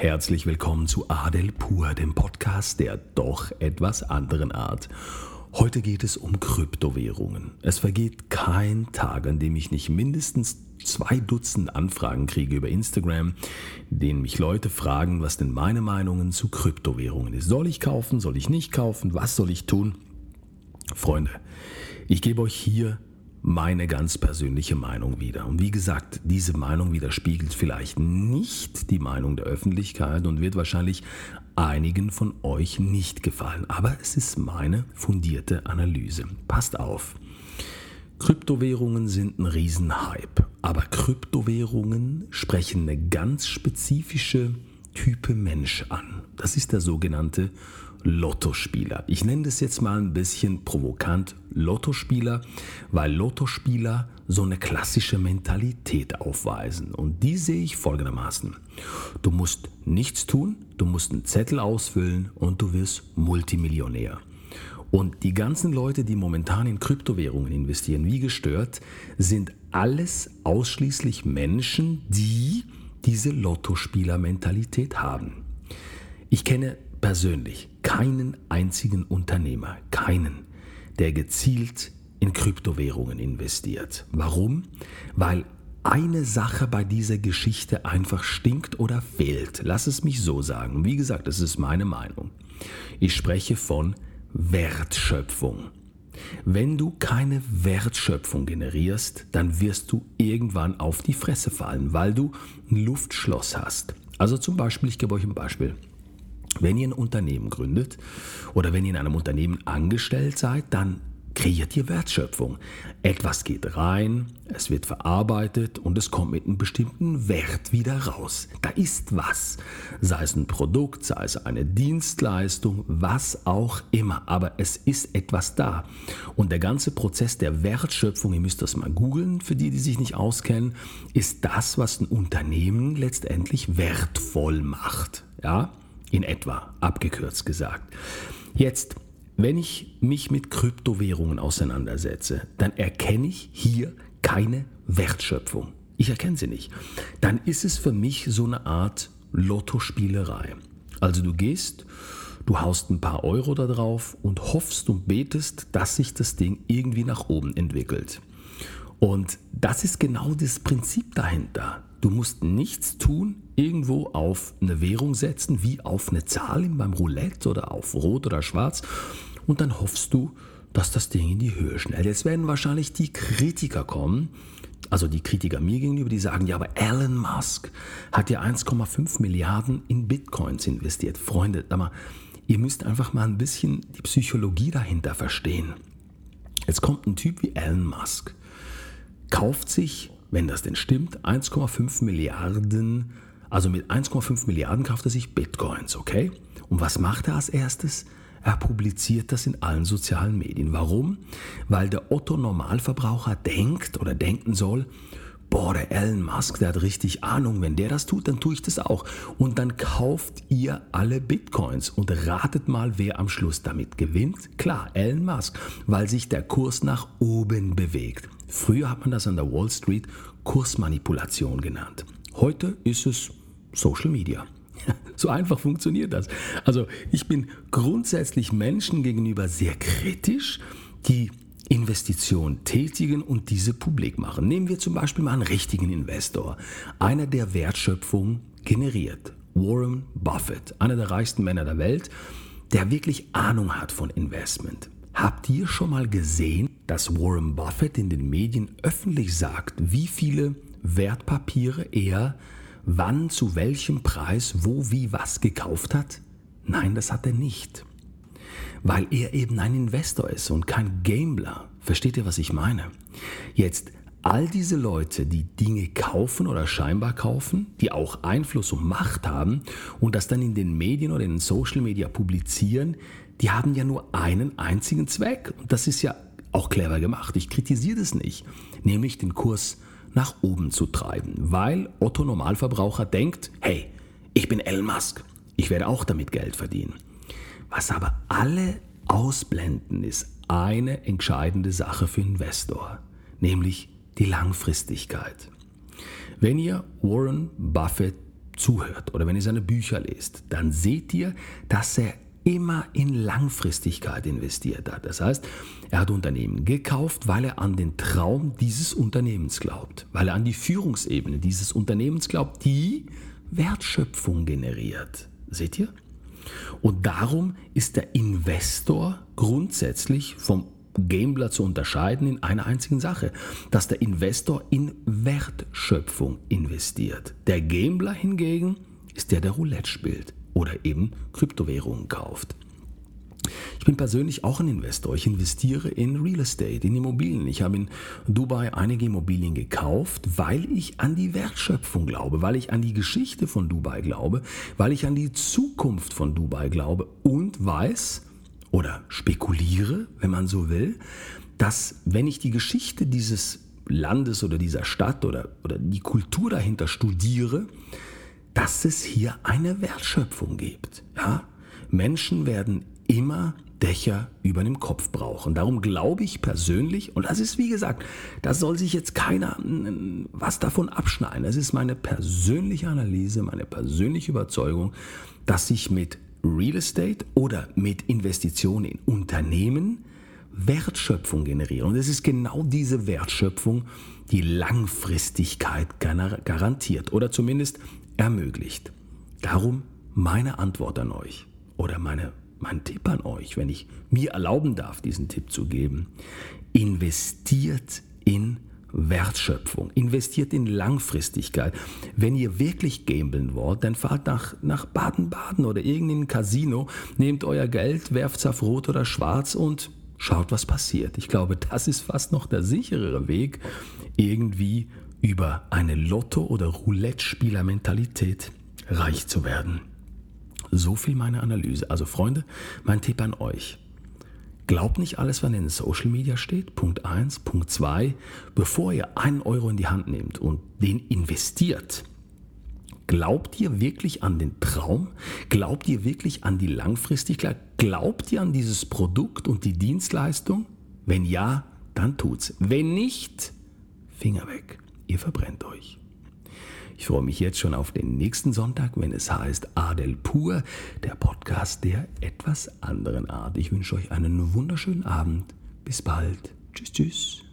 Herzlich willkommen zu Adel Pur, dem Podcast der doch etwas anderen Art. Heute geht es um Kryptowährungen. Es vergeht kein Tag, an dem ich nicht mindestens zwei Dutzend Anfragen kriege über Instagram, in denen mich Leute fragen, was denn meine Meinungen zu Kryptowährungen ist. Soll ich kaufen, soll ich nicht kaufen, was soll ich tun? Freunde, ich gebe euch hier meine ganz persönliche Meinung wieder. Und wie gesagt, diese Meinung widerspiegelt vielleicht nicht die Meinung der Öffentlichkeit und wird wahrscheinlich einigen von euch nicht gefallen. Aber es ist meine fundierte Analyse. Passt auf. Kryptowährungen sind ein Riesenhype, aber Kryptowährungen sprechen eine ganz spezifische Type Mensch an. Das ist der sogenannte Lottospieler. Ich nenne das jetzt mal ein bisschen provokant Lottospieler, weil Lottospieler so eine klassische Mentalität aufweisen. Und die sehe ich folgendermaßen. Du musst nichts tun, du musst einen Zettel ausfüllen und du wirst Multimillionär. Und die ganzen Leute, die momentan in Kryptowährungen investieren, wie gestört, sind alles ausschließlich Menschen, die diese Lottospieler-Mentalität haben. Ich kenne persönlich keinen einzigen Unternehmer, keinen, der gezielt in Kryptowährungen investiert. Warum? Weil eine Sache bei dieser Geschichte einfach stinkt oder fehlt. Lass es mich so sagen. Wie gesagt, das ist meine Meinung. Ich spreche von Wertschöpfung. Wenn du keine Wertschöpfung generierst, dann wirst du irgendwann auf die Fresse fallen, weil du ein Luftschloss hast. Also zum Beispiel, ich gebe euch ein Beispiel. Wenn ihr ein Unternehmen gründet oder wenn ihr in einem Unternehmen angestellt seid, dann kreiert ihr Wertschöpfung. Etwas geht rein, es wird verarbeitet und es kommt mit einem bestimmten Wert wieder raus. Da ist was. Sei es ein Produkt, sei es eine Dienstleistung, was auch immer. Aber es ist etwas da. Und der ganze Prozess der Wertschöpfung, ihr müsst das mal googeln, für die, die sich nicht auskennen, ist das, was ein Unternehmen letztendlich wertvoll macht. Ja? In etwa, abgekürzt gesagt. Jetzt, wenn ich mich mit Kryptowährungen auseinandersetze, dann erkenne ich hier keine Wertschöpfung. Ich erkenne sie nicht. Dann ist es für mich so eine Art Lottospielerei. Also du gehst, du haust ein paar Euro da drauf und hoffst und betest, dass sich das Ding irgendwie nach oben entwickelt. Und das ist genau das Prinzip dahinter. Du musst nichts tun, irgendwo auf eine Währung setzen, wie auf eine Zahl beim Roulette oder auf Rot oder Schwarz. Und dann hoffst du, dass das Ding in die Höhe schnellt. Jetzt werden wahrscheinlich die Kritiker kommen, also die Kritiker mir gegenüber, die sagen, ja, aber Elon Musk hat ja 1,5 Milliarden in Bitcoins investiert. Freunde, mal, ihr müsst einfach mal ein bisschen die Psychologie dahinter verstehen. Jetzt kommt ein Typ wie Elon Musk, kauft sich wenn das denn stimmt, 1,5 Milliarden, also mit 1,5 Milliarden kauft er sich Bitcoins, okay? Und was macht er als erstes? Er publiziert das in allen sozialen Medien. Warum? Weil der Otto Normalverbraucher denkt oder denken soll, boah, der Elon Musk, der hat richtig Ahnung, wenn der das tut, dann tue ich das auch. Und dann kauft ihr alle Bitcoins und ratet mal, wer am Schluss damit gewinnt. Klar, Elon Musk, weil sich der Kurs nach oben bewegt. Früher hat man das an der Wall Street Kursmanipulation genannt. Heute ist es Social Media. So einfach funktioniert das. Also ich bin grundsätzlich Menschen gegenüber sehr kritisch, die Investitionen tätigen und diese publik machen. Nehmen wir zum Beispiel mal einen richtigen Investor, einer, der Wertschöpfung generiert. Warren Buffett, einer der reichsten Männer der Welt, der wirklich Ahnung hat von Investment. Habt ihr schon mal gesehen, dass Warren Buffett in den Medien öffentlich sagt, wie viele Wertpapiere er wann zu welchem Preis wo wie was gekauft hat? Nein, das hat er nicht weil er eben ein Investor ist und kein Gambler. Versteht ihr, was ich meine? Jetzt, all diese Leute, die Dinge kaufen oder scheinbar kaufen, die auch Einfluss und Macht haben und das dann in den Medien oder in den Social Media publizieren, die haben ja nur einen einzigen Zweck. Und das ist ja auch clever gemacht. Ich kritisiere das nicht. Nämlich den Kurs nach oben zu treiben. Weil Otto Normalverbraucher denkt, hey, ich bin Elon Musk. Ich werde auch damit Geld verdienen. Was aber alle ausblenden, ist eine entscheidende Sache für Investor, nämlich die Langfristigkeit. Wenn ihr Warren Buffett zuhört oder wenn ihr seine Bücher lest, dann seht ihr, dass er immer in Langfristigkeit investiert hat. Das heißt, er hat Unternehmen gekauft, weil er an den Traum dieses Unternehmens glaubt, weil er an die Führungsebene dieses Unternehmens glaubt, die Wertschöpfung generiert. Seht ihr? Und darum ist der Investor grundsätzlich vom Gambler zu unterscheiden in einer einzigen Sache, dass der Investor in Wertschöpfung investiert. Der Gambler hingegen ist der, der Roulette spielt oder eben Kryptowährungen kauft. Ich bin persönlich auch ein Investor. Ich investiere in Real Estate, in Immobilien. Ich habe in Dubai einige Immobilien gekauft, weil ich an die Wertschöpfung glaube, weil ich an die Geschichte von Dubai glaube, weil ich an die Zukunft von Dubai glaube und weiß oder spekuliere, wenn man so will, dass wenn ich die Geschichte dieses Landes oder dieser Stadt oder, oder die Kultur dahinter studiere, dass es hier eine Wertschöpfung gibt. Ja? Menschen werden immer Dächer über dem Kopf brauchen. Darum glaube ich persönlich, und das ist wie gesagt, da soll sich jetzt keiner was davon abschneiden. Das ist meine persönliche Analyse, meine persönliche Überzeugung, dass sich mit Real Estate oder mit Investitionen in Unternehmen Wertschöpfung generieren. Und es ist genau diese Wertschöpfung, die Langfristigkeit garantiert oder zumindest ermöglicht. Darum meine Antwort an euch oder meine, mein Tipp an euch, wenn ich mir erlauben darf, diesen Tipp zu geben. Investiert in Wertschöpfung, investiert in Langfristigkeit. Wenn ihr wirklich gambeln wollt, dann fahrt nach, nach Baden-Baden oder irgendein Casino, nehmt euer Geld, werft es auf Rot oder Schwarz und schaut, was passiert. Ich glaube, das ist fast noch der sicherere Weg, irgendwie über eine Lotto- oder Roulette-Spieler-Mentalität reich zu werden. So viel meine Analyse. Also Freunde, mein Tipp an euch. Glaubt nicht alles, was in den Social Media steht. Punkt 1. Punkt 2. Bevor ihr einen Euro in die Hand nehmt und den investiert, glaubt ihr wirklich an den Traum? Glaubt ihr wirklich an die Langfristigkeit? Glaubt ihr an dieses Produkt und die Dienstleistung? Wenn ja, dann tut's. Wenn nicht, Finger weg ihr verbrennt euch. Ich freue mich jetzt schon auf den nächsten Sonntag, wenn es heißt Adel Pur, der Podcast der etwas anderen Art. Ich wünsche euch einen wunderschönen Abend. Bis bald. Tschüss, tschüss.